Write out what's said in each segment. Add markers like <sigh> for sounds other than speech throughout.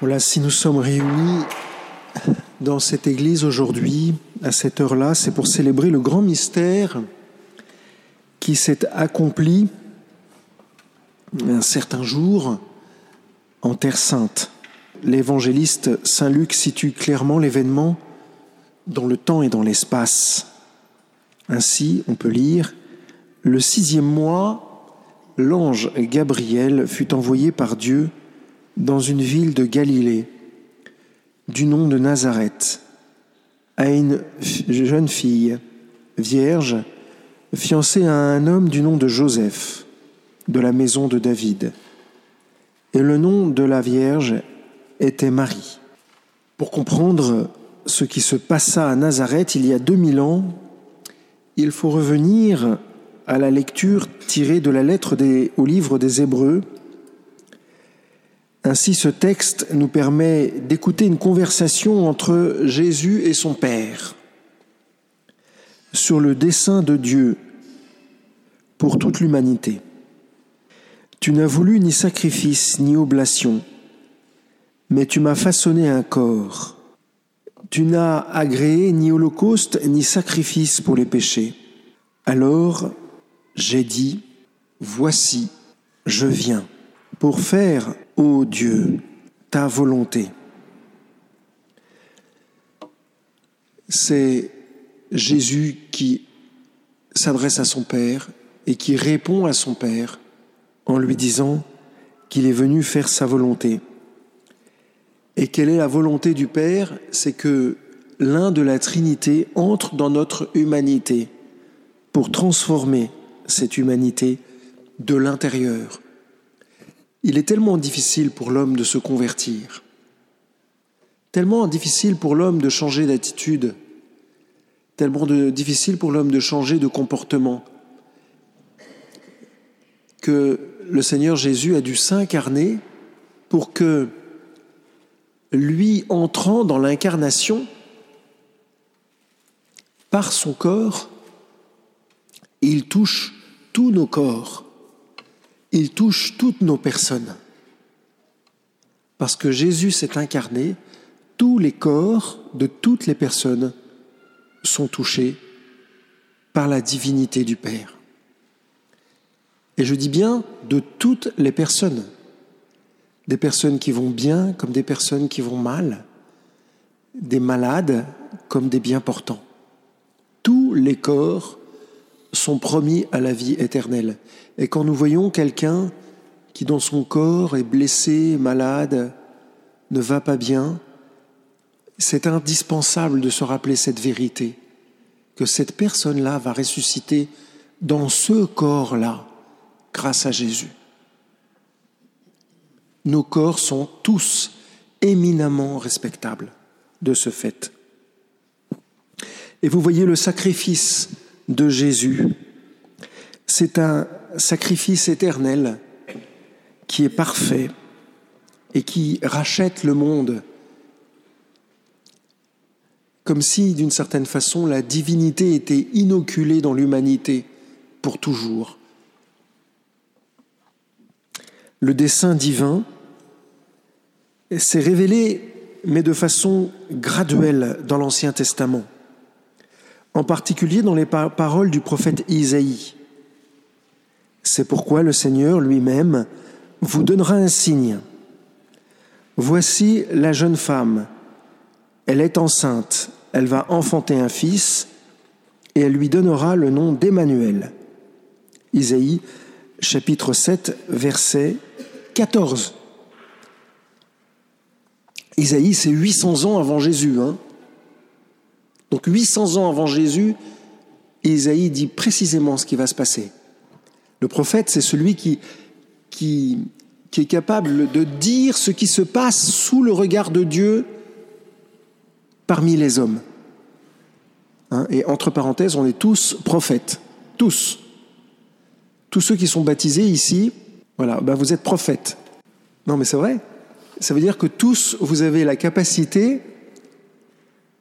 Voilà, si nous sommes réunis dans cette église aujourd'hui, à cette heure-là, c'est pour célébrer le grand mystère qui s'est accompli un certain jour en Terre Sainte. L'évangéliste Saint Luc situe clairement l'événement dans le temps et dans l'espace. Ainsi, on peut lire, le sixième mois, l'ange Gabriel fut envoyé par Dieu dans une ville de Galilée, du nom de Nazareth, à une jeune fille, vierge, fiancée à un homme du nom de Joseph, de la maison de David. Et le nom de la Vierge était Marie. Pour comprendre ce qui se passa à Nazareth il y a 2000 ans, il faut revenir à la lecture tirée de la lettre des, au livre des Hébreux, ainsi, ce texte nous permet d'écouter une conversation entre Jésus et son Père sur le dessein de Dieu pour toute l'humanité. Tu n'as voulu ni sacrifice ni oblation, mais tu m'as façonné un corps. Tu n'as agréé ni holocauste ni sacrifice pour les péchés. Alors j'ai dit, Voici, je viens pour faire, ô Dieu, ta volonté. C'est Jésus qui s'adresse à son Père et qui répond à son Père en lui disant qu'il est venu faire sa volonté. Et quelle est la volonté du Père? C'est que l'un de la Trinité entre dans notre humanité pour transformer cette humanité de l'intérieur il est tellement difficile pour l'homme de se convertir, tellement difficile pour l'homme de changer d'attitude, tellement difficile pour l'homme de changer de comportement, que le Seigneur Jésus a dû s'incarner pour que lui entrant dans l'incarnation, par son corps, il touche tous nos corps il touche toutes nos personnes. Parce que Jésus s'est incarné, tous les corps de toutes les personnes sont touchés par la divinité du Père. Et je dis bien de toutes les personnes, des personnes qui vont bien comme des personnes qui vont mal, des malades comme des bien portants. Tous les corps sont promis à la vie éternelle. Et quand nous voyons quelqu'un qui dans son corps est blessé, malade, ne va pas bien, c'est indispensable de se rappeler cette vérité, que cette personne-là va ressusciter dans ce corps-là, grâce à Jésus. Nos corps sont tous éminemment respectables de ce fait. Et vous voyez le sacrifice de Jésus. C'est un sacrifice éternel qui est parfait et qui rachète le monde, comme si, d'une certaine façon, la divinité était inoculée dans l'humanité pour toujours. Le dessein divin s'est révélé, mais de façon graduelle dans l'Ancien Testament en particulier dans les paroles du prophète Isaïe. C'est pourquoi le Seigneur lui-même vous donnera un signe. Voici la jeune femme, elle est enceinte, elle va enfanter un fils, et elle lui donnera le nom d'Emmanuel. Isaïe chapitre 7 verset 14. Isaïe, c'est 800 ans avant Jésus. Hein donc 800 ans avant Jésus, Isaïe dit précisément ce qui va se passer. Le prophète, c'est celui qui, est capable de dire ce qui se passe sous le regard de Dieu parmi les hommes. Hein, et entre parenthèses, on est tous prophètes, tous. Tous ceux qui sont baptisés ici, voilà, ben vous êtes prophètes. Non mais c'est vrai. Ça veut dire que tous, vous avez la capacité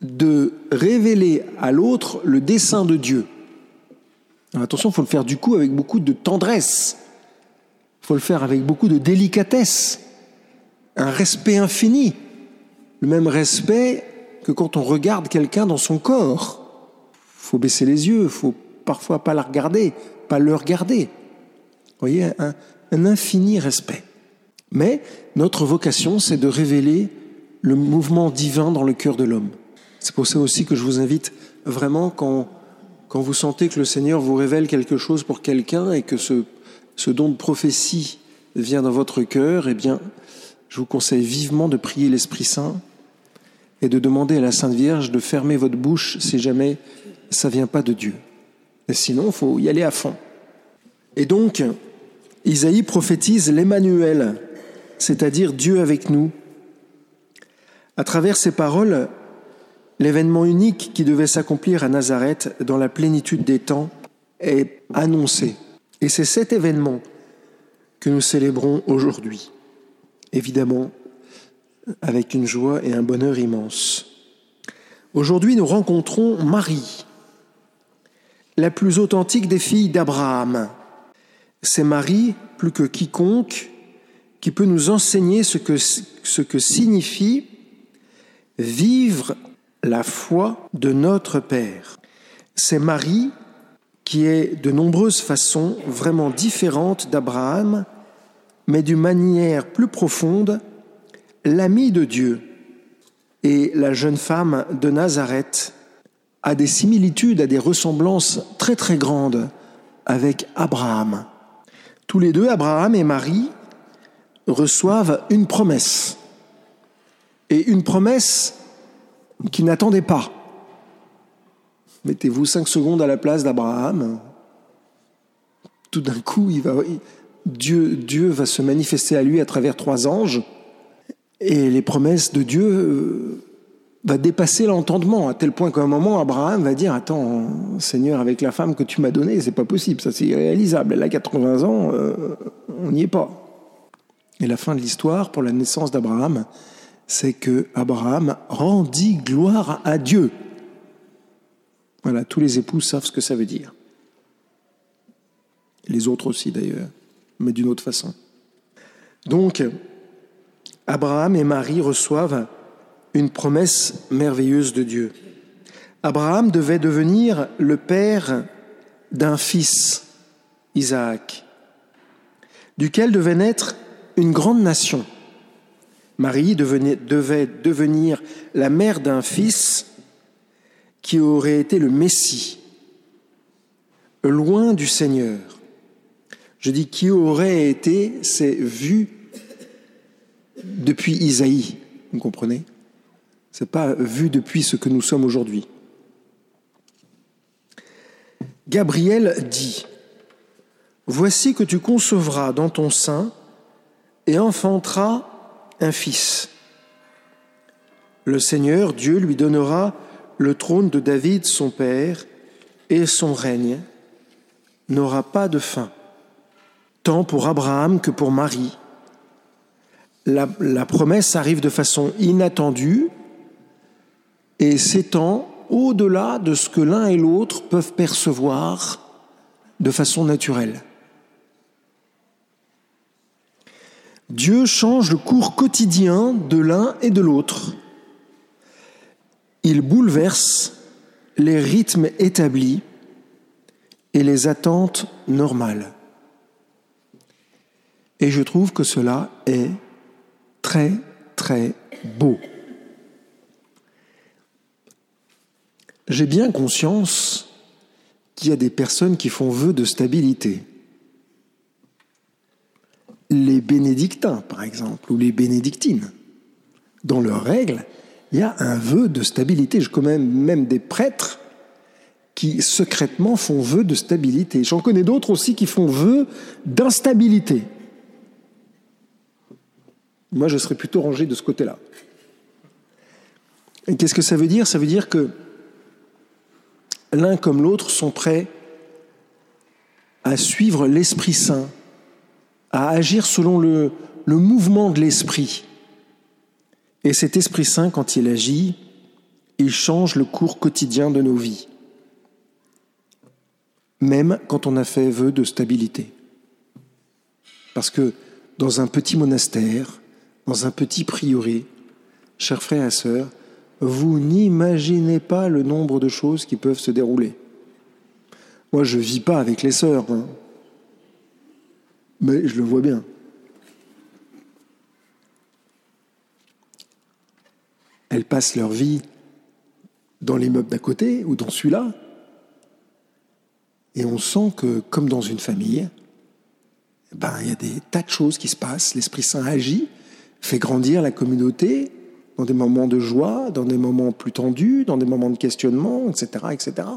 de révéler à l'autre le dessein de Dieu. Attention, il faut le faire du coup avec beaucoup de tendresse, il faut le faire avec beaucoup de délicatesse, un respect infini, le même respect que quand on regarde quelqu'un dans son corps. faut baisser les yeux, faut parfois pas la regarder, pas le regarder. Vous voyez, un, un infini respect. Mais notre vocation, c'est de révéler le mouvement divin dans le cœur de l'homme. C'est pour ça aussi que je vous invite vraiment, quand, quand vous sentez que le Seigneur vous révèle quelque chose pour quelqu'un et que ce, ce don de prophétie vient dans votre cœur, eh bien, je vous conseille vivement de prier l'Esprit Saint et de demander à la Sainte Vierge de fermer votre bouche si jamais ça vient pas de Dieu. Et sinon, il faut y aller à fond. Et donc, Isaïe prophétise l'Emmanuel, c'est-à-dire Dieu avec nous. À travers ces paroles, l'événement unique qui devait s'accomplir à Nazareth dans la plénitude des temps est annoncé. Et c'est cet événement que nous célébrons aujourd'hui. Évidemment, avec une joie et un bonheur immense. Aujourd'hui, nous rencontrons Marie, la plus authentique des filles d'Abraham. C'est Marie, plus que quiconque, qui peut nous enseigner ce que, ce que signifie vivre la foi de notre Père. C'est Marie qui est de nombreuses façons vraiment différente d'Abraham, mais d'une manière plus profonde, l'amie de Dieu. Et la jeune femme de Nazareth a des similitudes, a des ressemblances très très grandes avec Abraham. Tous les deux, Abraham et Marie, reçoivent une promesse. Et une promesse qu'ils n'attendaient pas. Mettez-vous cinq secondes à la place d'Abraham. Tout d'un coup, Dieu va se manifester à lui à travers trois anges. Et les promesses de Dieu euh, va dépasser l'entendement, à tel point qu'à un moment, Abraham va dire Attends, Seigneur, avec la femme que tu m'as donnée, c'est pas possible, ça c'est irréalisable. Elle a 80 ans, euh, on n'y est pas. Et la fin de l'histoire pour la naissance d'Abraham, c'est que Abraham rendit gloire à Dieu. Voilà, tous les époux savent ce que ça veut dire. Les autres aussi d'ailleurs, mais d'une autre façon. Donc, Abraham et Marie reçoivent une promesse merveilleuse de Dieu. Abraham devait devenir le père d'un fils, Isaac, duquel devait naître une grande nation. Marie devait devenir la mère d'un fils qui aurait été le Messie, loin du Seigneur. Je dis qui aurait été, c'est vu depuis Isaïe, vous comprenez? N'est pas vu depuis ce que nous sommes aujourd'hui. Gabriel dit Voici que tu concevras dans ton sein et enfanteras un fils. Le Seigneur Dieu lui donnera le trône de David son père et son règne n'aura pas de fin, tant pour Abraham que pour Marie. La, la promesse arrive de façon inattendue et s'étend au-delà de ce que l'un et l'autre peuvent percevoir de façon naturelle. Dieu change le cours quotidien de l'un et de l'autre. Il bouleverse les rythmes établis et les attentes normales. Et je trouve que cela est très, très beau. J'ai bien conscience qu'il y a des personnes qui font vœu de stabilité. Les bénédictins, par exemple, ou les bénédictines. Dans leurs règles, il y a un vœu de stabilité. Je connais même des prêtres qui secrètement font vœu de stabilité. J'en connais d'autres aussi qui font vœu d'instabilité. Moi, je serais plutôt rangé de ce côté-là. Et qu'est-ce que ça veut dire? Ça veut dire que l'un comme l'autre sont prêts à suivre l'Esprit Saint, à agir selon le, mouvement de l'Esprit. Et cet Esprit Saint, quand il agit, il change le cours quotidien de nos vies, même quand on a fait vœu de stabilité. Parce que dans un petit monastère, dans un petit prieuré, chers frères et sœurs, vous n'imaginez pas le nombre de choses qui peuvent se dérouler. Moi, je ne vis pas avec les sœurs, hein. Mais je le vois bien. Elles passent leur vie dans l'immeuble d'à côté ou dans celui-là. Et on sent que, comme dans une famille, ben, il y a des tas de choses qui se passent. L'Esprit Saint agit, fait grandir la communauté dans des moments de joie, dans des moments plus tendus, dans des moments de questionnement, etc. etc.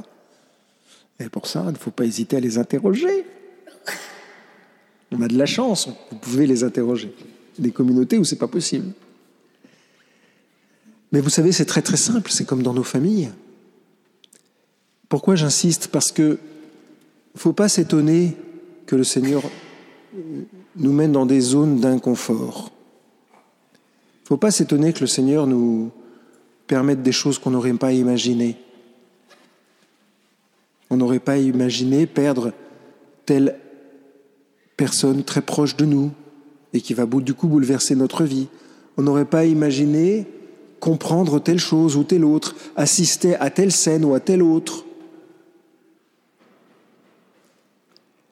Et pour ça, il ne faut pas hésiter à les interroger. On a de la chance, vous pouvez les interroger. Des communautés où c'est pas possible. Mais vous savez, c'est très très simple, c'est comme dans nos familles. Pourquoi j'insiste? Parce que faut pas s'étonner que le Seigneur nous mène dans des zones d'inconfort. faut pas s'étonner que le Seigneur nous permette des choses qu'on n'aurait pas imaginées. On n'aurait pas imaginé perdre telle personne très proche de nous et qui va du coup bouleverser notre vie. On n'aurait pas imaginé comprendre telle chose ou telle autre, assister à telle scène ou à telle autre.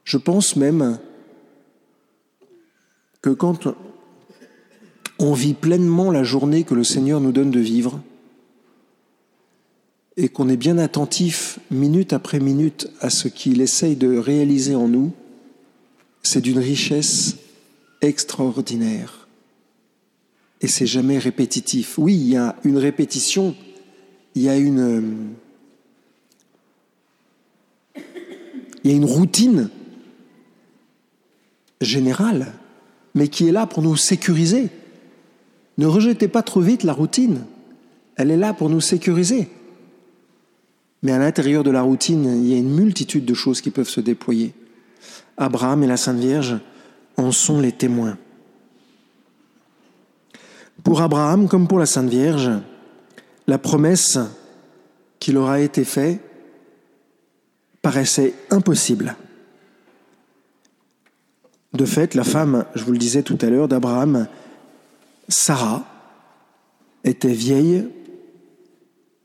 Je pense même que quand on vit pleinement la journée que le Seigneur nous donne de vivre, et qu'on est bien attentif minute après minute à ce qu'il essaye de réaliser en nous, c'est d'une richesse extraordinaire et c'est jamais répétitif. Oui, il y a une répétition, il y a une, il y a une routine générale, mais qui est là pour nous sécuriser. Ne rejetez pas trop vite la routine. Elle est là pour nous sécuriser. Mais à l'intérieur de la routine, il y a une multitude de choses qui peuvent se déployer. Abraham et la Sainte Vierge en sont les témoins. Pour Abraham comme pour la Sainte Vierge, la promesse qui leur a été faite paraissait impossible. De fait, la femme, je vous le disais tout à l'heure, d'Abraham, Sarah, était vieille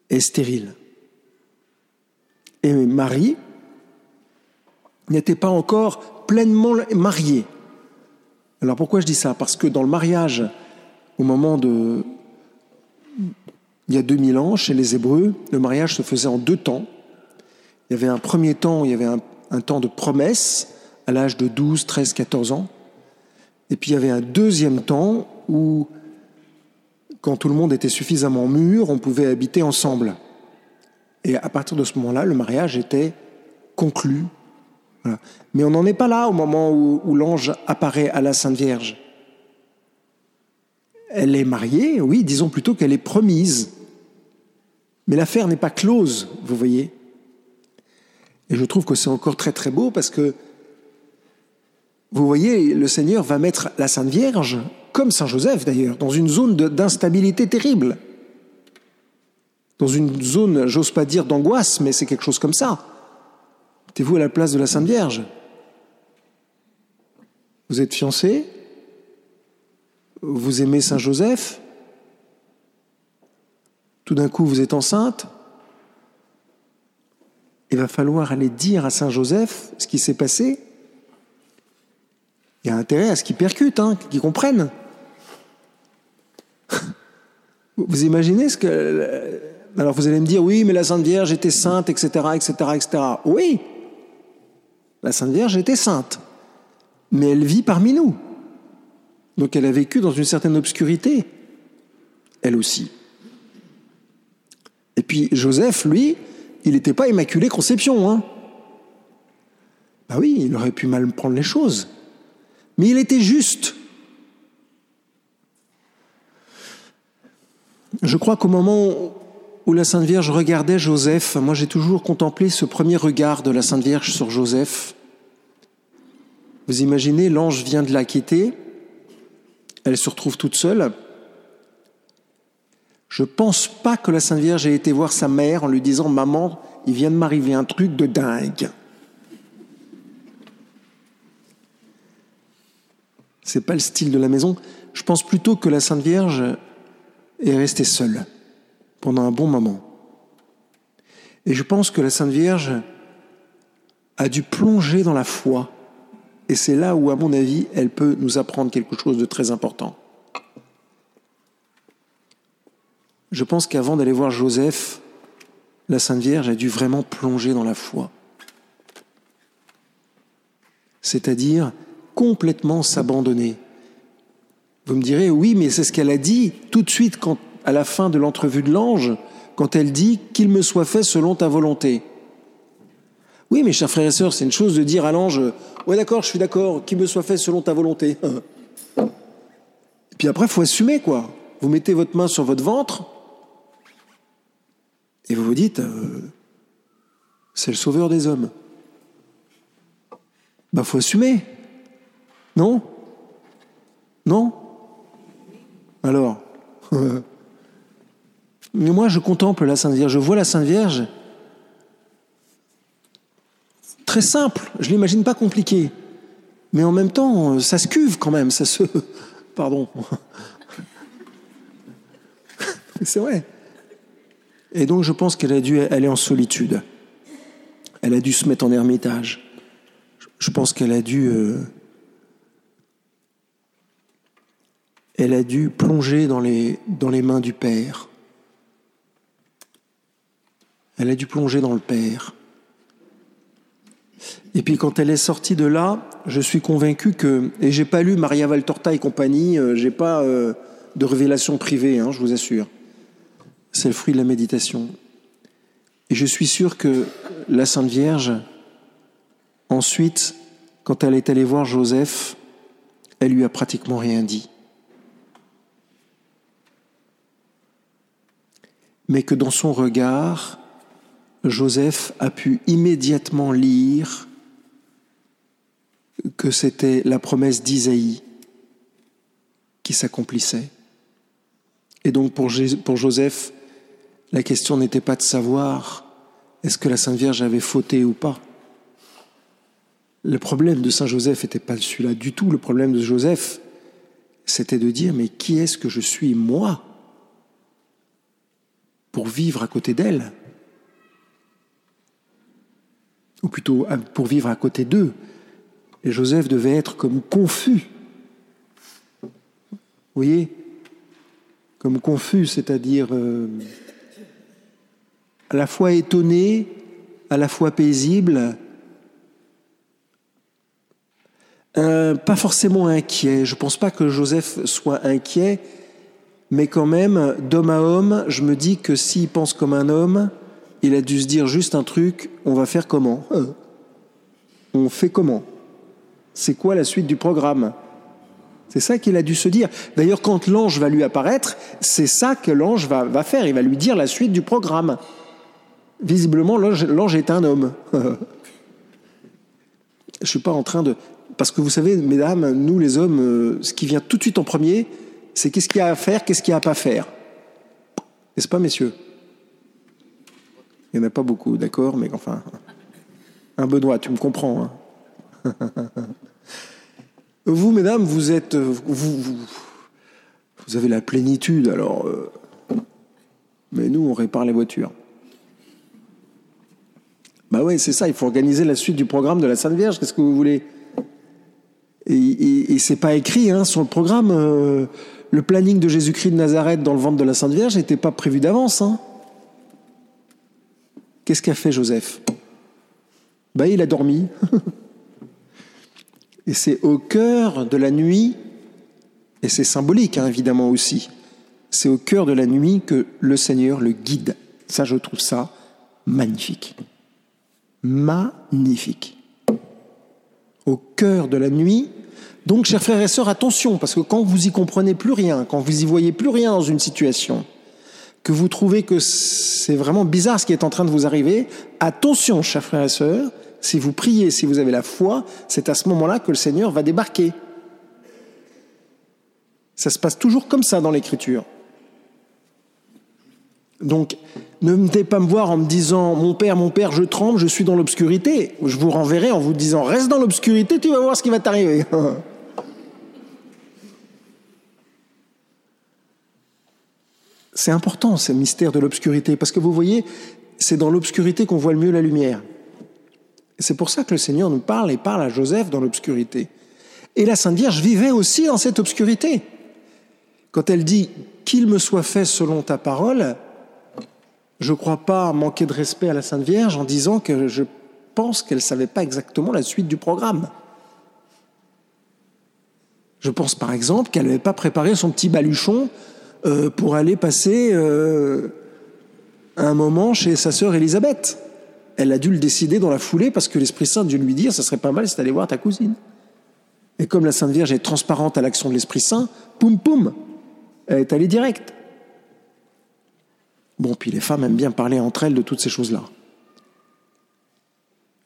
et stérile. Et Marie n'était pas encore pleinement mariée. Alors pourquoi je dis ça? Parce que dans le mariage au moment de... Il y a 2000 ans, chez les Hébreux, le mariage se faisait en deux temps. Il y avait un premier temps, il y avait un, temps de promesse à l'âge de 12, 13, 14 ans. Et puis il y avait un deuxième temps où, quand tout le monde était suffisamment mûr, on pouvait habiter ensemble. Et à partir de ce moment-là, le mariage était conclu. Mais on n'en est pas là au moment où l'ange apparaît à la Sainte Vierge. Elle est mariée, oui, disons plutôt qu'elle est promise. Mais l'affaire n'est pas close, vous voyez. Et je trouve que c'est encore très très beau parce que, vous voyez, le Seigneur va mettre la Sainte Vierge, comme Saint Joseph d'ailleurs, dans une zone d'instabilité terrible. Dans une zone, j'ose pas dire d'angoisse, mais c'est quelque chose comme ça. Mettez-vous à la place de la Sainte Vierge. Vous êtes fiancé vous aimez Saint Joseph, tout d'un coup vous êtes enceinte, il va falloir aller dire à Saint Joseph ce qui s'est passé. Il y a intérêt à ce qu'il percute, hein, qu'il comprenne. <laughs> Vous imaginez ce que... Alors vous allez me dire, oui, mais la Sainte Vierge était sainte, etc., etc., etc. Oui, la Sainte Vierge était sainte, mais elle vit parmi nous. Donc elle a vécu dans une certaine obscurité, elle aussi. Et puis Joseph, lui, il n'était pas immaculé conception. Hein bah oui, il aurait pu mal prendre les choses. Mais il était juste. Je crois qu'au moment où la Sainte Vierge regardait Joseph, moi j'ai toujours contemplé ce premier regard de la Sainte Vierge sur Joseph. Vous imaginez, l'ange vient de la quitter, elle se retrouve toute seule. Je ne pense pas que la Sainte Vierge ait été voir sa mère en lui disant Maman, il vient de m'arriver un truc de dingue. C'est pas le style de la maison. Je pense plutôt que la Sainte Vierge est restée seule pendant un bon moment. Et je pense que la Sainte Vierge a dû plonger dans la foi. Et c'est là où, à mon avis, elle peut nous apprendre quelque chose de très important. Je pense qu'avant d'aller voir Joseph, la Sainte Vierge a dû vraiment plonger dans la foi. C'est-à-dire complètement s'abandonner. Vous me direz, oui, mais c'est ce qu'elle a dit tout de suite quand, à la fin de l'entrevue de l'ange, quand elle dit qu'il me soit fait selon ta volonté. Oui, mes chers frères et sœurs, c'est une chose de dire à l'ange, ouais d'accord, je suis d'accord, qu'il me soit fait selon ta volonté. <laughs> Et puis après, il faut assumer, quoi. Vous mettez votre main sur votre ventre et vous vous dites, euh, c'est le sauveur des hommes. Ben, faut assumer. Non? Non? Alors? <laughs> Mais moi, je contemple la Sainte Vierge, je vois la Sainte Vierge très simple, je l'imagine pas compliqué. Mais en même temps, ça se cuve quand même, ça se. <laughs> Pardon. <laughs> C'est vrai. Et donc, je pense qu'elle a dû aller en solitude. Elle a dû se mettre en ermitage. Je pense qu'elle a dû. Euh, elle a dû plonger dans les mains du Père. Elle a dû plonger dans le Père. Et puis quand elle est sortie de là, je suis convaincu que, et j'ai pas lu Maria Valtorta et compagnie, euh, j'ai pas euh, de révélation privée, hein, je vous assure. C'est le fruit de la méditation. Et je suis sûr que la Sainte Vierge, ensuite, quand elle est allée voir Joseph, elle lui a pratiquement rien dit. Mais que dans son regard, Joseph a pu immédiatement lire que c'était la promesse d'Isaïe qui s'accomplissait. Et donc pour, Joseph, la question n'était pas de savoir est-ce que la Sainte Vierge avait fauté ou pas. Le problème de Saint Joseph n'était pas celui-là du tout. Le problème de Joseph, c'était de dire mais qui est-ce que je suis moi pour vivre à côté d'elle? Ou plutôt pour vivre à côté d'eux et Joseph devait être comme confus. Vous voyez? Comme confus, c'est-à-dire euh, à la fois étonné, à la fois paisible, pas forcément inquiet. Je ne pense pas que Joseph soit inquiet, mais quand même, d'homme à homme, je me dis que s'il pense comme un homme, il a dû se dire juste un truc, on va faire comment On fait comment? C'est quoi la suite du programme? C'est ça qu'il a dû se dire. D'ailleurs, quand l'ange va lui apparaître, c'est ça que l'ange va, faire. Il va lui dire la suite du programme. Visiblement, l'ange est un homme. <laughs> Je ne suis pas en train de... Parce que vous savez, mesdames, nous les hommes, euh, ce qui vient tout de suite en premier, c'est qu'est-ce qu'il y a à faire, qu'est-ce qu'il y a à faire. N'est-ce pas, messieurs? Il n'y en a pas beaucoup, d'accord, mais enfin... Un Benoît, tu me comprends. Hein <laughs> vous, mesdames, vous êtes. Vous, vous, avez la plénitude, alors. Euh, mais nous, on répare les voitures. Bah ouais, c'est ça, il faut organiser la suite du programme de la Sainte Vierge, qu'est-ce que vous voulez? Et, c'est pas écrit hein, sur le programme. Euh, le planning de Jésus-Christ de Nazareth dans le ventre de la Sainte Vierge n'était pas prévu d'avance. Hein. Qu'est-ce qu'a fait Joseph? Bah il a dormi. <laughs> Et c'est au cœur de la nuit, et c'est symbolique hein, évidemment aussi, c'est au cœur de la nuit que le Seigneur le guide. Ça, je trouve ça magnifique. Magnifique. Au cœur de la nuit. Donc, chers frères et sœurs, attention, parce que quand vous y comprenez plus rien, quand vous y voyez plus rien dans une situation, que vous trouvez que c'est vraiment bizarre ce qui est en train de vous arriver, attention, chers frères et sœurs, si vous priez, si vous avez la foi, c'est à ce moment-là que le Seigneur va débarquer. Ça se passe toujours comme ça dans l'Écriture. Donc, ne venez pas me voir en me disant Mon père, mon père, je tremble, je suis dans l'obscurité. Je vous renverrai en vous disant Reste dans l'obscurité, tu vas voir ce qui va t'arriver. <laughs> C'est important, ce mystère de l'obscurité, parce que vous voyez, c'est dans l'obscurité qu'on voit le mieux la lumière. C'est pour ça que le Seigneur nous parle et parle à Joseph dans l'obscurité. Et la Sainte Vierge vivait aussi dans cette obscurité. Quand elle dit qu'il me soit fait selon ta parole, je ne crois pas manquer de respect à la Sainte Vierge en disant que je pense qu'elle ne savait pas exactement la suite du programme. Je pense par exemple qu'elle n'avait pas préparé son petit baluchon euh, pour aller passer euh, un moment chez sa sœur Élisabeth. Elle a dû le décider dans la foulée parce que l'Esprit Saint a dû lui dire, ça serait pas mal si d'aller voir ta cousine. Et comme la Sainte Vierge est transparente à l'action de l'Esprit Saint, poum poum, elle est allée direct. Bon, puis les femmes aiment bien parler entre elles de toutes ces choses-là.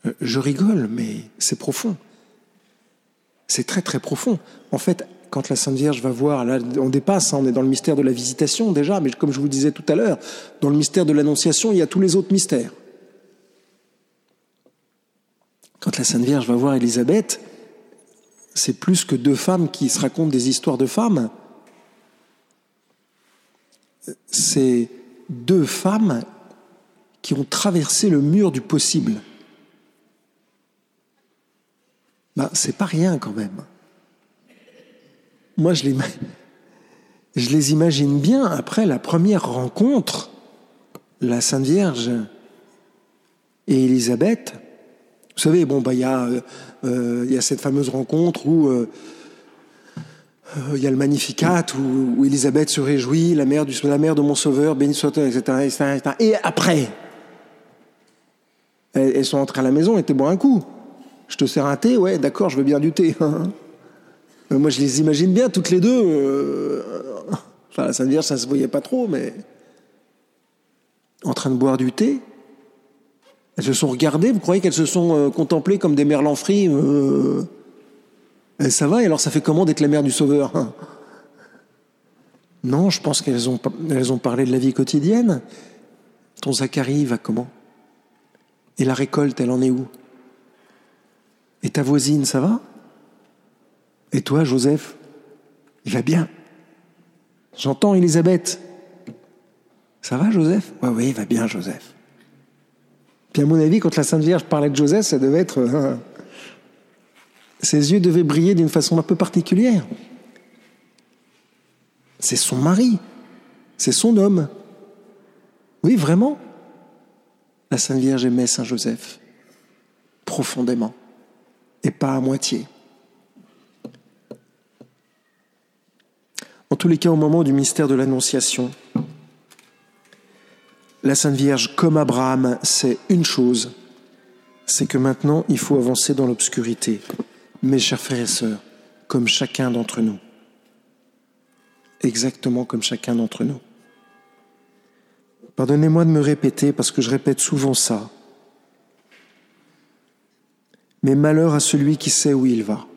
Euh, je rigole, mais c'est profond. C'est très très profond. En fait, quand la Sainte Vierge va voir, là on dépasse, hein, on est dans le mystère de la visitation déjà, mais comme je vous disais tout à l'heure, dans le mystère de l'Annonciation, il y a tous les autres mystères. Quand la Sainte Vierge va voir Élisabeth, c'est plus que deux femmes qui se racontent des histoires de femmes. C'est deux femmes qui ont traversé le mur du possible. Ben, c'est pas rien quand même. Moi, je les, <laughs> je les imagine bien après la première rencontre, la Sainte Vierge et Élisabeth. Vous savez, bon, bah, il y, euh, y, a cette fameuse rencontre où euh, il y a le Magnificat, où, où, Élisabeth se réjouit, la mère, du, la mère de mon Sauveur, béni soit etc.. Et après, elles, sont entrées à la maison, elles étaient bon un coup. Je te sers un thé Ouais, d'accord, je veux bien du thé. Moi, je les imagine bien, toutes les deux. Euh, enfin, ça veut dire ça se voyait pas trop, mais. En train de boire du thé. Elles se sont regardées, vous croyez qu'elles se sont euh, contemplées comme des merlans frits euh... Ça va, et alors ça fait comment d'être la mère du Sauveur Non, je pense qu'elles ont, elles ont parlé de la vie quotidienne. Ton Zacharie va comment? Et la récolte, elle en est où? Et ta voisine, ça va? Et toi, Joseph Il va bien? J'entends Elisabeth. Ça va, Joseph? Oui, oui, il va bien, Joseph. Puis à mon avis, quand la Sainte Vierge parlait de Joseph, ça devait être... Hein, ses yeux devaient briller d'une façon un peu particulière. C'est son mari, c'est son homme. Oui, vraiment? La Sainte Vierge aimait Saint Joseph profondément et pas à moitié. En tous les cas, au moment du mystère de l'Annonciation, la Sainte Vierge, comme Abraham, sait une chose, c'est que maintenant, il faut avancer dans l'obscurité. Mes chers frères et sœurs, comme chacun d'entre nous. Exactement comme chacun d'entre nous. Pardonnez-moi de me répéter parce que je répète souvent ça mais malheur à celui qui sait où il va.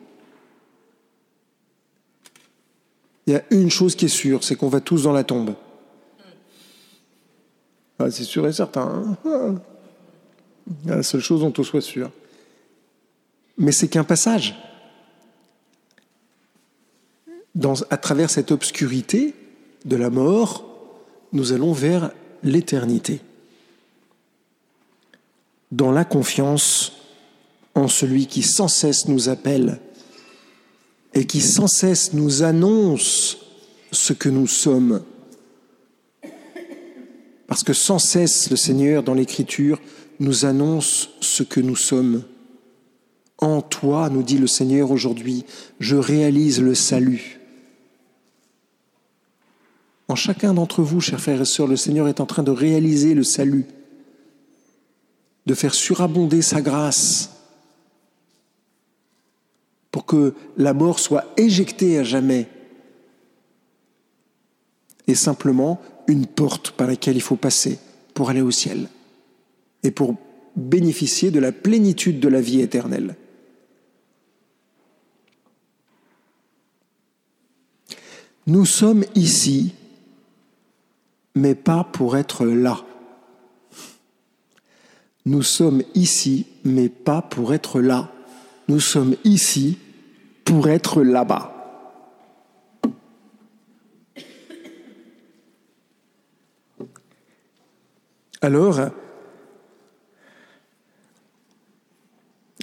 Il y a une chose qui est sûre, c'est qu'on va tous dans la tombe. Ah, c'est sûr et certain. Hein. la seule chose dont on soit sûr. Mais c'est qu'un passage. À travers cette obscurité de la mort, nous allons vers l'éternité. Dans la confiance celui qui sans cesse nous appelle et qui sans cesse nous annonce ce que nous sommes. Parce que sans cesse le Seigneur dans l'Écriture nous annonce ce que nous sommes. En toi, nous dit le Seigneur aujourd'hui, je réalise le salut. En chacun d'entre vous, chers frères et sœurs, le Seigneur est en train de réaliser le salut, de faire surabonder sa grâce, pour que la mort soit éjectée à jamais et simplement une porte par laquelle il faut passer pour aller au ciel et pour bénéficier de la plénitude de la vie éternelle. Nous sommes ici, mais pas pour être là. Nous sommes ici, mais pas pour être là. Nous sommes ici pour être là-bas. Alors,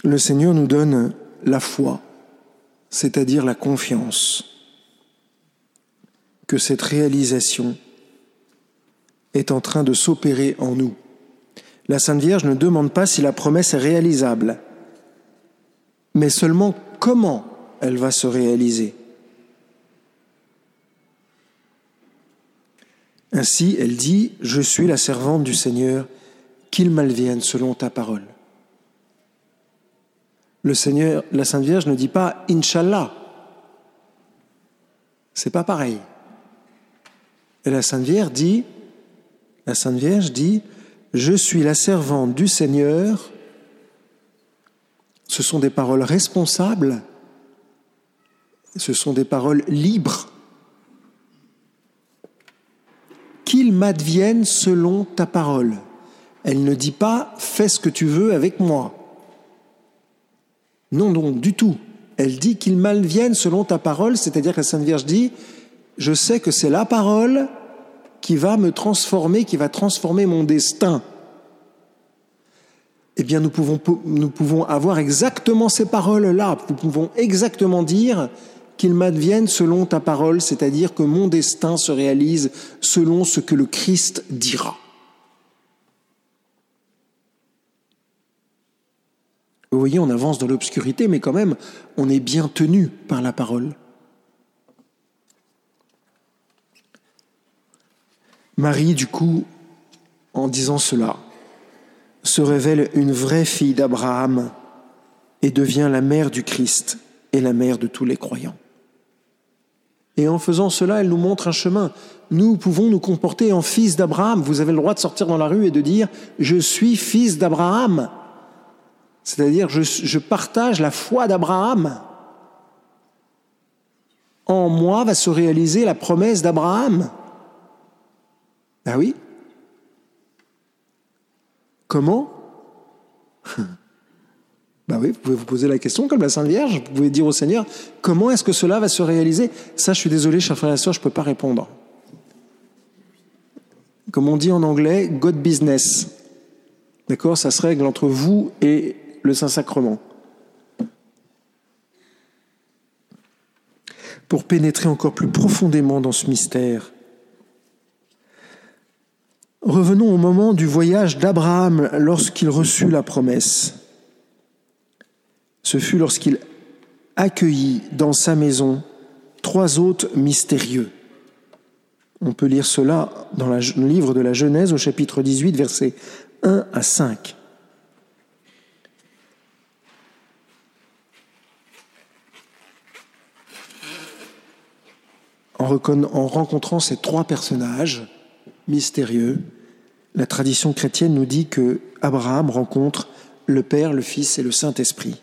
le Seigneur nous donne la foi, c'est-à-dire la confiance que cette réalisation est en train de s'opérer en nous. La Sainte Vierge ne demande pas si la promesse est réalisable, mais seulement comment elle va se réaliser. Ainsi, elle dit, Je suis la servante du Seigneur, qu'il malvienne selon ta parole. Le Seigneur, la Sainte Vierge ne dit pas Inch'Allah. C'est pas pareil. Et la Sainte Vierge dit, la Sainte Vierge dit, je suis la servante du Seigneur. Ce sont des paroles responsables, ce sont des paroles libres. Qu'il m'advienne selon ta parole. Elle ne dit pas fais ce que tu veux avec moi. Non, non, du tout. Elle dit qu'il m'advienne selon ta parole, c'est-à-dire que la Sainte Vierge dit je sais que c'est la parole qui va me transformer, qui va transformer mon destin. Eh bien, nous pouvons, nous pouvons avoir exactement ces paroles-là. Nous pouvons exactement dire qu'il m'advienne selon ta parole, c'est-à-dire que mon destin se réalise selon ce que le Christ dira. Vous voyez, on avance dans l'obscurité, mais quand même, on est bien tenu par la parole. Marie, du coup, en disant cela, se révèle une vraie fille d'Abraham et devient la mère du Christ et la mère de tous les croyants. Et en faisant cela, elle nous montre un chemin. Nous pouvons nous comporter en fils d'Abraham. Vous avez le droit de sortir dans la rue et de dire ⁇ Je suis fils d'Abraham ⁇ C'est-à-dire je, partage la foi d'Abraham. En moi va se réaliser la promesse d'Abraham. Ben oui. Comment <laughs> Ben oui, vous pouvez vous poser la question comme la Sainte Vierge, vous pouvez dire au Seigneur, comment est-ce que cela va se réaliser? Ça, je suis désolé, chers frères et sœurs, je ne peux pas répondre. Comme on dit en anglais, God business. D'accord? Ça se règle entre vous et le Saint-Sacrement. Pour pénétrer encore plus profondément dans ce mystère, Revenons au moment du voyage d'Abraham lorsqu'il reçut la promesse. Ce fut lorsqu'il accueillit dans sa maison trois hôtes mystérieux. On peut lire cela dans le livre de la Genèse au chapitre 18, versets 1 à 5. En rencontrant ces trois personnages mystérieux, la tradition chrétienne nous dit que Abraham rencontre le Père, le Fils et le Saint-Esprit.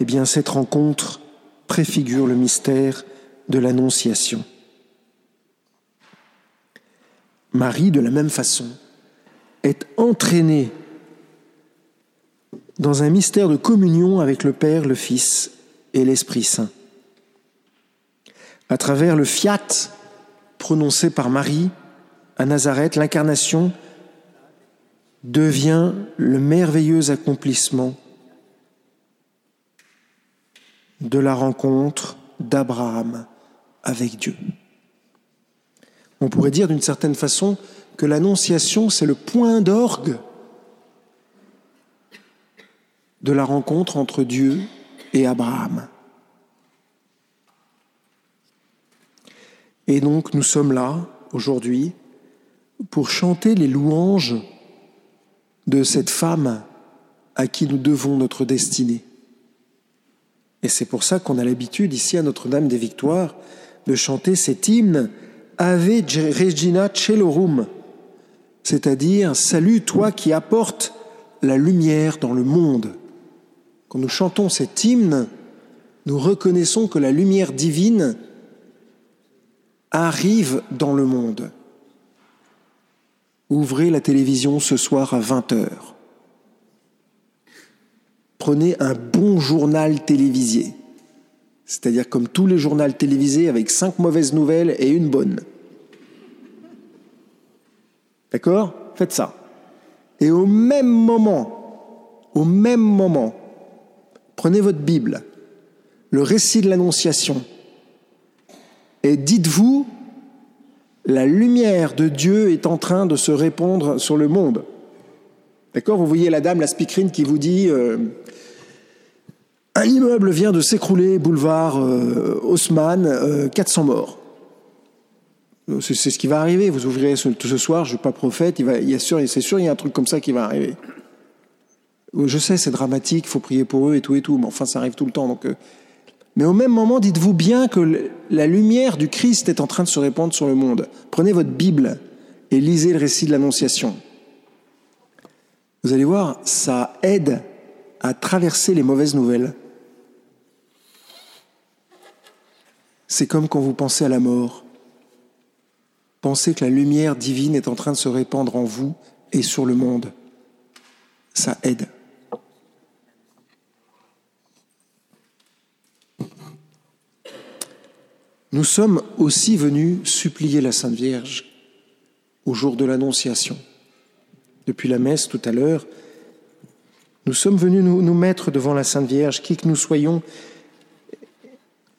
Eh bien, cette rencontre préfigure le mystère de l'Annonciation. Marie, de la même façon, est entraînée dans un mystère de communion avec le Père, le Fils et l'Esprit Saint. À travers le fiat prononcé par Marie, à Nazareth, l'incarnation devient le merveilleux accomplissement de la rencontre d'Abraham avec Dieu. On pourrait dire d'une certaine façon que l'Annonciation, c'est le point d'orgue de la rencontre entre Dieu et Abraham. Et donc nous sommes là aujourd'hui pour chanter les louanges de cette femme à qui nous devons notre destinée. Et c'est pour ça qu'on a l'habitude ici à Notre-Dame des Victoires de chanter cet hymne Ave Regina Celorum, c'est-à-dire Salut toi qui apportes la lumière dans le monde. Quand nous chantons cet hymne, nous reconnaissons que la lumière divine arrive dans le monde. Ouvrez la télévision ce soir à 20h. Prenez un bon journal télévisé, c'est-à-dire comme tous les journaux télévisés avec cinq mauvaises nouvelles et une bonne. D'accord? Faites ça. Et au même moment, au même moment, prenez votre Bible, le récit de l'Annonciation, et dites-vous, la lumière de Dieu est en train de se répandre sur le monde. D'accord Vous voyez la dame, la speakerine, qui vous dit euh, Un immeuble vient de s'écrouler, boulevard euh, Haussmann, 400 euh, morts. C'est ce qui va arriver. Vous ouvrirez ce, ce soir, je ne suis pas prophète, il, va, y a sûr, c'est sûr, il y a un truc comme ça qui va arriver. Je sais, c'est dramatique, il faut prier pour eux et tout et tout, mais enfin, ça arrive tout le temps. Donc, mais au même moment, dites-vous bien que la lumière du Christ est en train de se répandre sur le monde. Prenez votre Bible et lisez le récit de l'Annonciation. Vous allez voir, ça aide à traverser les mauvaises nouvelles. C'est comme quand vous pensez à la mort. Pensez que la lumière divine est en train de se répandre en vous et sur le monde. Ça aide. Nous sommes aussi venus supplier la Sainte Vierge au jour de l'Annonciation. Depuis la messe tout à l'heure, nous sommes venus nous, mettre devant la Sainte Vierge, qui que nous soyons,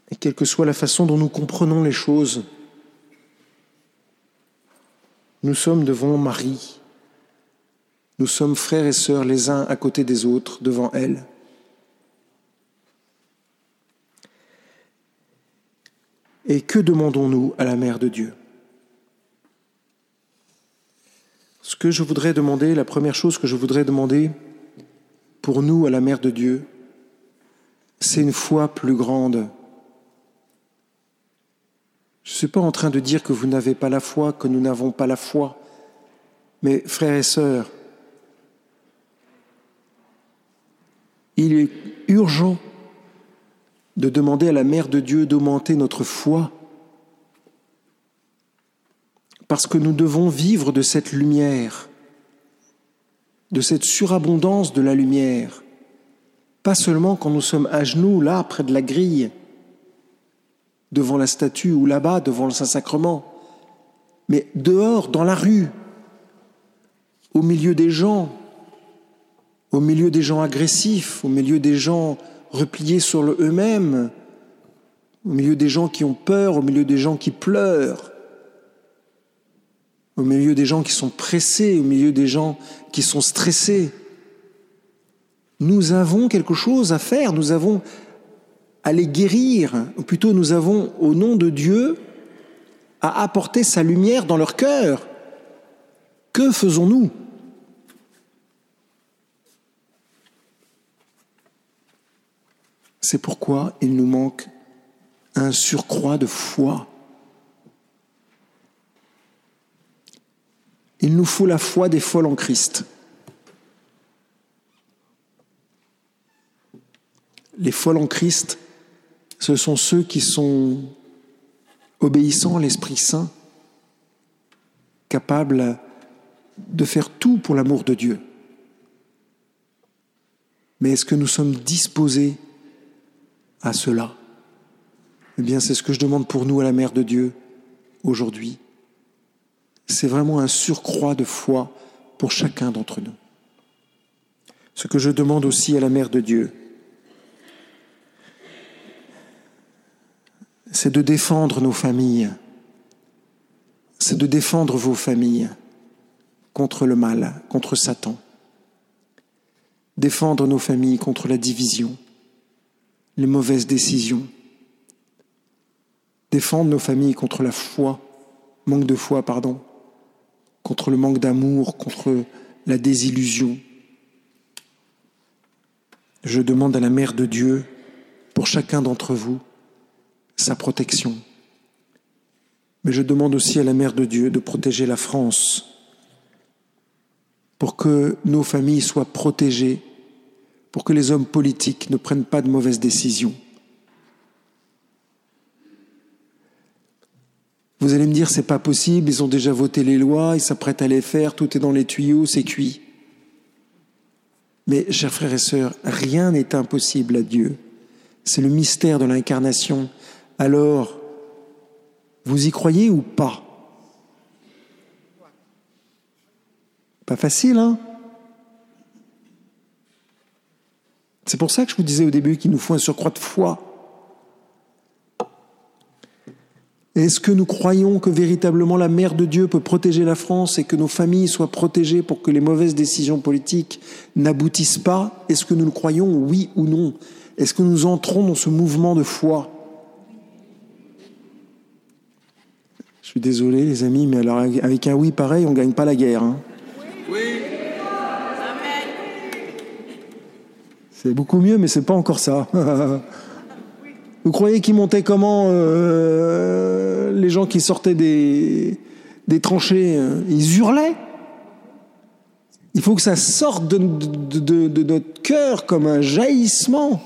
et quelle que soit la façon dont nous comprenons les choses. Nous sommes devant Marie. Nous sommes frères et sœurs les uns à côté des autres devant elle. Et que demandons-nous à la Mère de Dieu? Ce que je voudrais demander, la première chose que je voudrais demander pour nous à la Mère de Dieu, c'est une foi plus grande. Je ne suis pas en train de dire que vous n'avez pas la foi, que nous n'avons pas la foi, mais frères et sœurs, il est urgent de demander à la Mère de Dieu d'augmenter notre foi, parce que nous devons vivre de cette lumière, de cette surabondance de la lumière, pas seulement quand nous sommes à genoux, là, près de la grille, devant la statue, ou là-bas, devant le Saint-Sacrement, mais dehors, dans la rue, au milieu des gens, au milieu des gens agressifs, au milieu des gens repliés sur eux-mêmes, au milieu des gens qui ont peur, au milieu des gens qui pleurent, au milieu des gens qui sont pressés, au milieu des gens qui sont stressés. Nous avons quelque chose à faire, nous avons à les guérir, ou plutôt nous avons, au nom de Dieu, à apporter sa lumière dans leur cœur. Que faisons-nous? C'est pourquoi il nous manque un surcroît de foi. Il nous faut la foi des folles en Christ. Les folles en Christ, ce sont ceux qui sont obéissants à l'Esprit Saint, capables de faire tout pour l'amour de Dieu. Mais est-ce que nous sommes disposés à cela Eh bien, c'est ce que je demande pour nous à la Mère de Dieu aujourd'hui. C'est vraiment un surcroît de foi pour chacun d'entre nous. Ce que je demande aussi à la Mère de Dieu, c'est de défendre nos familles, c'est de défendre vos familles contre le mal, contre Satan, défendre nos familles contre la division, les mauvaises décisions, défendre nos familles contre la foi, manque de foi, pardon, contre le manque d'amour, contre la désillusion. Je demande à la Mère de Dieu, pour chacun d'entre vous, sa protection. Mais je demande aussi à la Mère de Dieu de protéger la France, pour que nos familles soient protégées pour que les hommes politiques ne prennent pas de mauvaises décisions. Vous allez me dire, c'est pas possible, ils ont déjà voté les lois, ils s'apprêtent à les faire, tout est dans les tuyaux, c'est cuit. Mais, chers frères et sœurs, rien n'est impossible à Dieu. C'est le mystère de l'incarnation. Alors, vous y croyez ou pas? Pas facile, hein? C'est pour ça que je vous disais au début qu'il nous faut un surcroît de foi. Est-ce que nous croyons que véritablement la mère de Dieu peut protéger la France et que nos familles soient protégées pour que les mauvaises décisions politiques n'aboutissent pas? Est-ce que nous le croyons, oui ou non? Est-ce que nous entrons dans ce mouvement de foi? Je suis désolé les amis, mais alors avec un oui pareil, on ne gagne pas la guerre. Hein. C'est beaucoup mieux, mais c'est pas encore ça. <laughs> Vous croyez qu'ils montaient comment euh, les gens qui sortaient des, des tranchées euh, Ils hurlaient? Il faut que ça sorte de, de, notre cœur comme un jaillissement.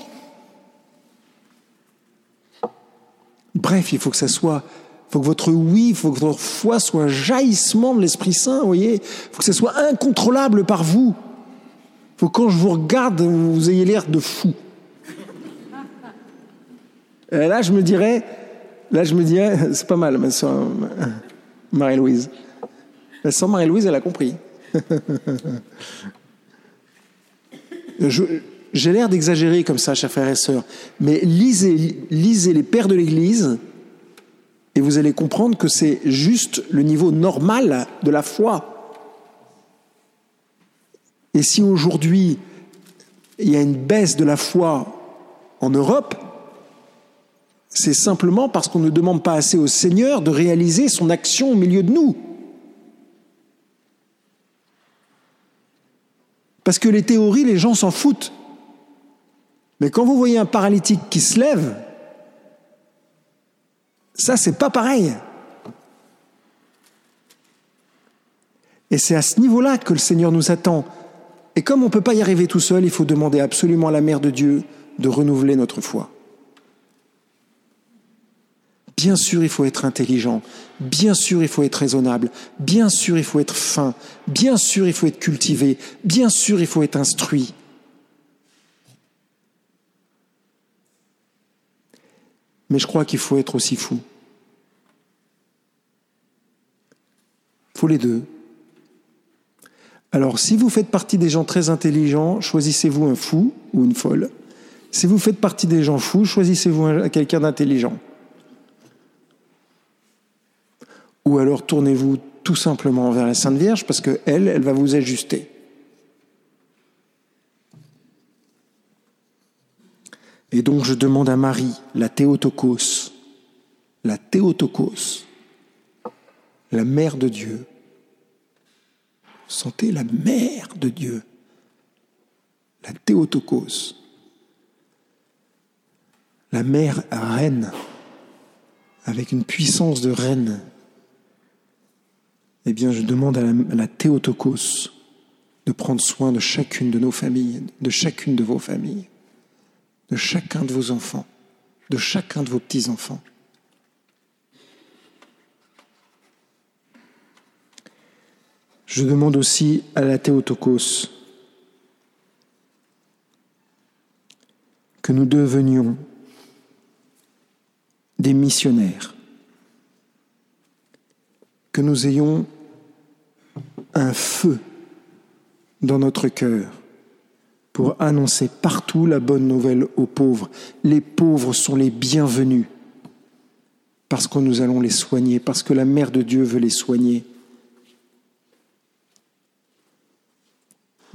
Bref, il faut que ça soit, faut que votre oui, faut que votre foi soit un jaillissement de l'Esprit Saint, vous voyez? Il faut que ça soit incontrôlable par vous. Faut quand je vous regarde, vous ayez l'air de fou. Et là, je me dirais, là, je me dirais, <laughs> c'est pas mal, ma soeur Marie-Louise. Soeur Marie-Louise, elle a compris. <laughs> J'ai l'air d'exagérer comme ça, chers frères et sœurs, mais lisez, lisez les pères de l'Église et vous allez comprendre que c'est juste le niveau normal de la foi. Et si aujourd'hui il y a une baisse de la foi en Europe, c'est simplement parce qu'on ne demande pas assez au Seigneur de réaliser son action au milieu de nous. Parce que les théories, les gens s'en foutent. Mais quand vous voyez un paralytique qui se lève, ça, c'est pas pareil. Et c'est à ce niveau-là que le Seigneur nous attend. Et comme on ne peut pas y arriver tout seul, il faut demander absolument à la Mère de Dieu de renouveler notre foi. Bien sûr, il faut être intelligent. Bien sûr, il faut être raisonnable. Bien sûr, il faut être fin. Bien sûr, il faut être cultivé. Bien sûr, il faut être instruit. Mais je crois qu'il faut être aussi fou. Il faut les deux. Alors, si vous faites partie des gens très intelligents, choisissez-vous un fou ou une folle. Si vous faites partie des gens fous, choisissez-vous quelqu'un d'intelligent. Ou alors tournez-vous tout simplement vers la Sainte Vierge parce qu'elle, elle, va vous ajuster. Et donc je demande à Marie, la Théotokos, la Théotokos, la mère de Dieu. Sentez la mère de Dieu, la Théotokos, la mère reine, avec une puissance de reine eh bien, je demande à la, Théotokos de prendre soin de chacune de nos familles, de chacune de vos familles, de chacun de vos enfants, de chacun de vos petits-enfants. Je demande aussi à la Théotokos que nous devenions des missionnaires, que nous ayons un feu dans notre cœur pour annoncer partout la bonne nouvelle aux pauvres. Les pauvres sont les bienvenus parce que nous allons les soigner, parce que la Mère de Dieu veut les soigner.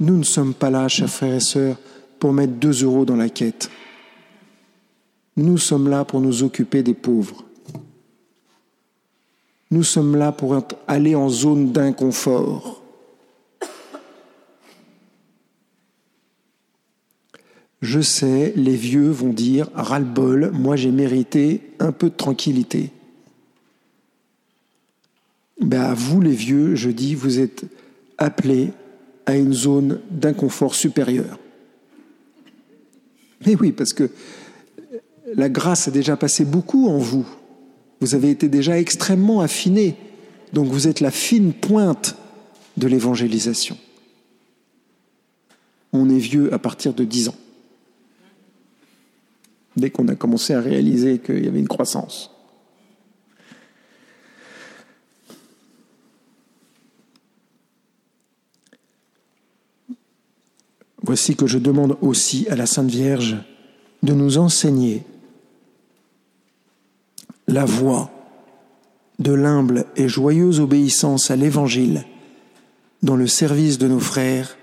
Nous ne sommes pas là, chers frères et sœurs, pour mettre deux euros dans la quête. Nous sommes là pour nous occuper des pauvres. Nous sommes là pour aller en zone d'inconfort. Je sais, les vieux vont dire ras-le-bol, moi j'ai mérité un peu de tranquillité. Ben vous les vieux, je dis, vous êtes appelés à une zone d'inconfort supérieur. Mais oui, parce que la grâce a déjà passé beaucoup en vous. Vous avez été déjà extrêmement affiné. Donc vous êtes la fine pointe de l'évangélisation. On est vieux à partir de 10 ans. Dès qu'on a commencé à réaliser qu'il y avait une croissance. Voici que je demande aussi à la Sainte Vierge de nous enseigner la voie de l'humble et joyeuse obéissance à l'Évangile dans le service de nos frères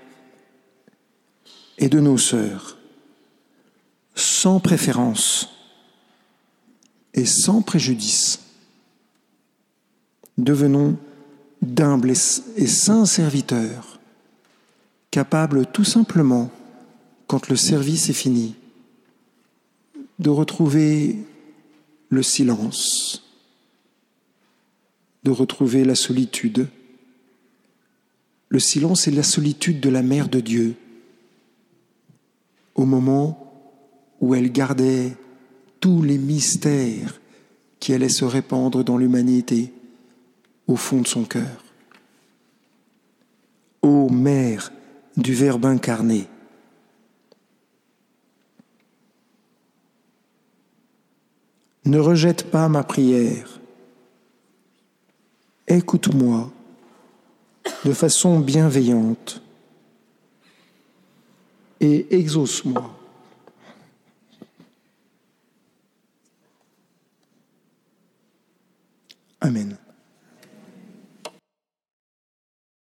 et de nos sœurs, sans préférence et sans préjudice. Devenons d'humbles et saints serviteurs, capables tout simplement, quand le service est fini, de retrouver le silence, de retrouver la solitude. Le silence et la solitude de la Mère de Dieu, au moment où elle gardait tous les mystères qui allaient se répandre dans l'humanité au fond de son cœur. Ô Mère du Verbe incarné, ne rejette pas ma prière, écoute-moi de façon bienveillante et exauce-moi. Amen.